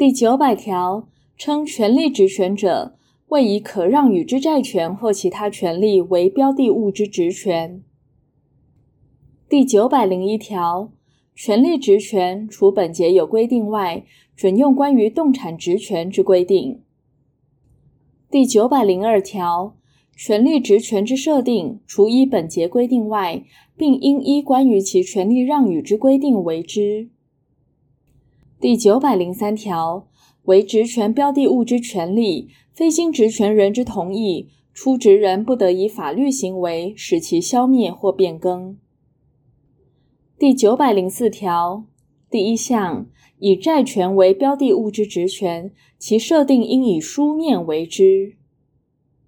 第九百条，称权利职权者，谓以可让与之债权或其他权利为标的物之职权。第九百零一条，权利职权除本节有规定外，准用关于动产职权之规定。第九百零二条，权利职权之设定，除依本节规定外，并应依关于其权利让与之规定为之。第九百零三条，为职权标的物之权利，非经职权人之同意，出职人不得以法律行为使其消灭或变更。第九百零四条第一项，以债权为标的物之职权，其设定应以书面为之。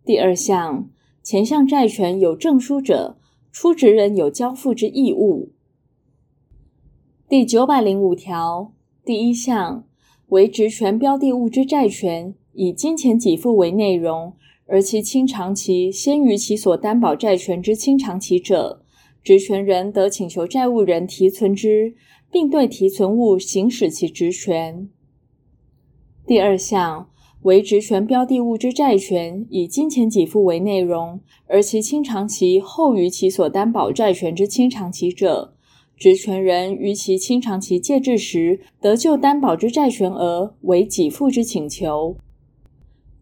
第二项，前项债权有证书者，出职人有交付之义务。第九百零五条第一项，为职权标的物之债权，以金钱给付为内容，而其清偿期先于其所担保债权之清偿期者，职权人得请求债务人提存之，并对提存物行使其职权。第二项，为职权标的物之债权，以金钱给付为内容，而其清偿期后于其所担保债权之清偿期者，职权人于其清偿其借至时，得就担保之债权额为给付之请求。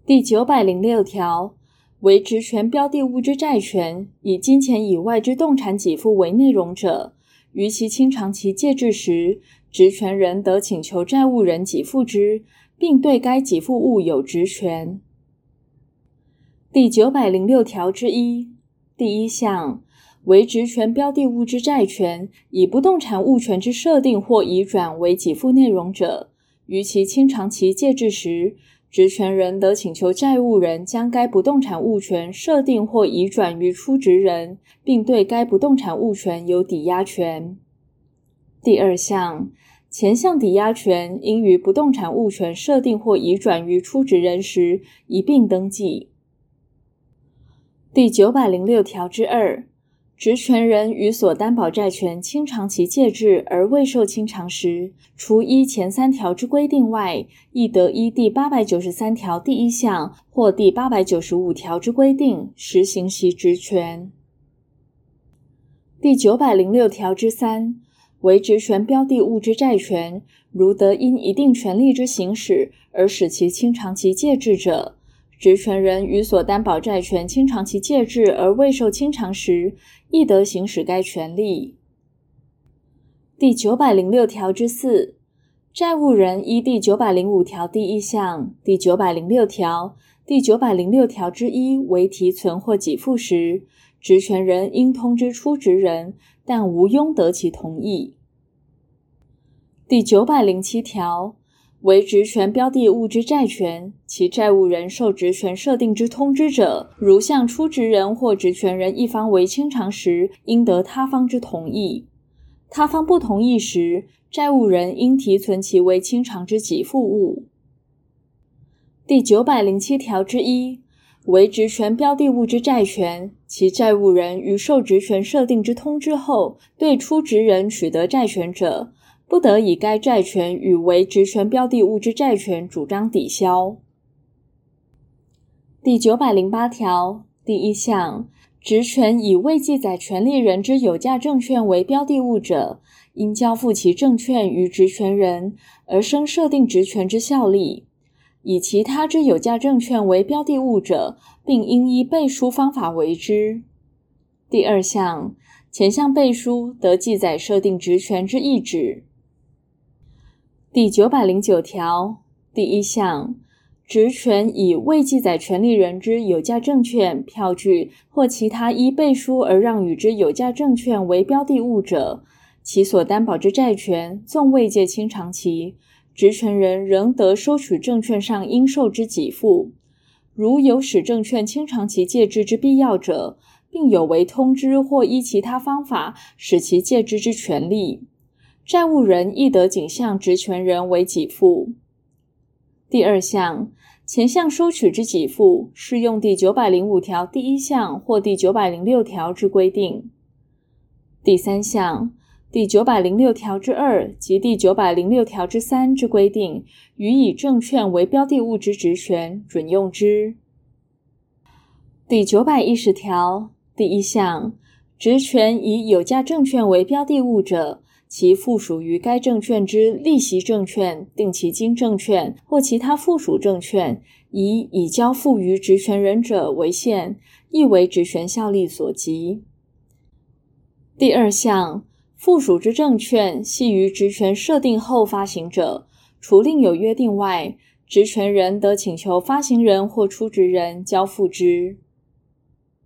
第九百零六条，为职权标的物之债权，以金钱以外之动产给付为内容者，于其清偿其借至时，职权人得请求债务人给付之，并对该给付物有职权。第九百零六条之一第一项。为职权标的物之债权，以不动产物权之设定或移转为给付内容者，于其清偿期届至时，职权人得请求债务人将该不动产物权设定或移转于出职人，并对该不动产物权有抵押权。第二项，前项抵押权应于不动产物权设定或移转于出职人时一并登记。第九百零六条之二。职权人与所担保债权清偿其借至而未受清偿时，除依前三条之规定外，亦得依第八百九十三条第一项或第八百九十五条之规定实行其职权。第九百零六条之三，为职权标的物之债权，如得因一定权利之行使而使其清偿其借至者，职权人于所担保债权清偿期届至而未受清偿时，亦得行使该权利。第九百零六条之四，债务人依第九百零五条第一项、第九百零六条、第九百零六条之一为提存或给付时，职权人应通知出职人，但无庸得其同意。第九百零七条。为职权标的物之债权，其债务人受职权设定之通知者，如向出职人或职权人一方为清偿时，应得他方之同意。他方不同意时，债务人应提存其为清偿之给付物。第九百零七条之一，为职权标的物之债权，其债务人于受职权设定之通知后，对出职人取得债权者，不得以该债权与为职权标的物之债权主张抵销。第九百零八条第一项，职权以未记载权利人之有价证券为标的物者，应交付其证券于职权人，而生设定职权之效力；以其他之有价证券为标的物者，并应依背书方法为之。第二项，前项背书得记载设定职权之意旨。第九百零九条第一项，职权以未记载权利人之有价证券、票据或其他依背书而让与之有价证券为标的物者，其所担保之债权纵未届清偿期，职权人仍得收取证券上应受之给付。如有使证券清偿期届至之必要者，并有为通知或依其他方法使其借支之权利。债务人亦得仅向职权人为给付。第二项，前项收取之给付，适用第九百零五条第一项或第九百零六条之规定。第三项，第九百零六条之二及第九百零六条之三之规定，予以证券为标的物之职权，准用之。第九百一十条第一项，职权以有价证券为标的物者，其附属于该证券之利息证券、定期金证券或其他附属证券，以已交付于职权人者为限，亦为职权效力所及。第二项，附属之证券系于职权设定后发行者，除另有约定外，职权人得请求发行人或出质人交付之。